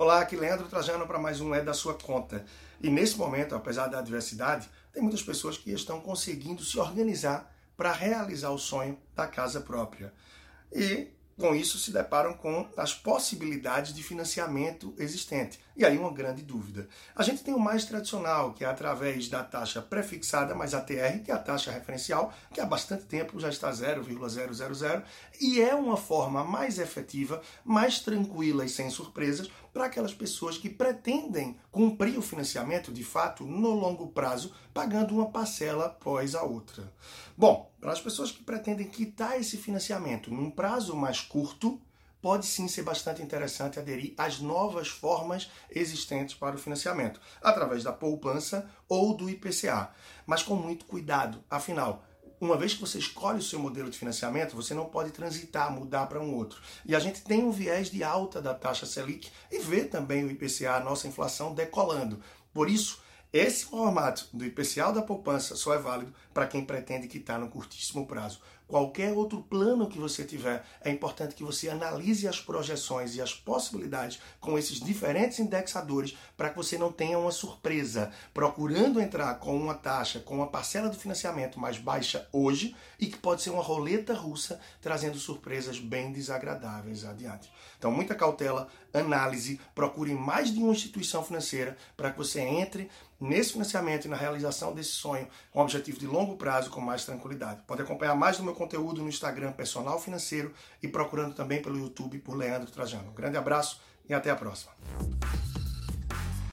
Olá, aqui Leandro Trajano para mais um É da Sua Conta. E nesse momento, apesar da adversidade, tem muitas pessoas que estão conseguindo se organizar para realizar o sonho da casa própria. E com isso se deparam com as possibilidades de financiamento existente. E aí uma grande dúvida. A gente tem o mais tradicional, que é através da taxa prefixada mais ATR, que é a taxa referencial, que há bastante tempo já está 0,000, e é uma forma mais efetiva, mais tranquila e sem surpresas para aquelas pessoas que pretendem cumprir o financiamento de fato no longo prazo, pagando uma parcela após a outra. Bom, para as pessoas que pretendem quitar esse financiamento num prazo mais curto, pode sim ser bastante interessante aderir às novas formas existentes para o financiamento, através da poupança ou do IPCA, mas com muito cuidado, afinal, uma vez que você escolhe o seu modelo de financiamento, você não pode transitar, mudar para um outro. E a gente tem um viés de alta da taxa Selic e vê também o IPCA, a nossa inflação, decolando. Por isso, esse formato do IPCA da poupança só é válido para quem pretende quitar no curtíssimo prazo. Qualquer outro plano que você tiver, é importante que você analise as projeções e as possibilidades com esses diferentes indexadores para que você não tenha uma surpresa procurando entrar com uma taxa, com uma parcela do financiamento mais baixa hoje e que pode ser uma roleta russa trazendo surpresas bem desagradáveis adiante. Então, muita cautela, análise, procure mais de uma instituição financeira para que você entre nesse financiamento e na realização desse sonho com objetivo de longo prazo com mais tranquilidade. Pode acompanhar mais do meu conteúdo no Instagram Personal Financeiro e procurando também pelo YouTube por Leandro Trajano. Um grande abraço e até a próxima.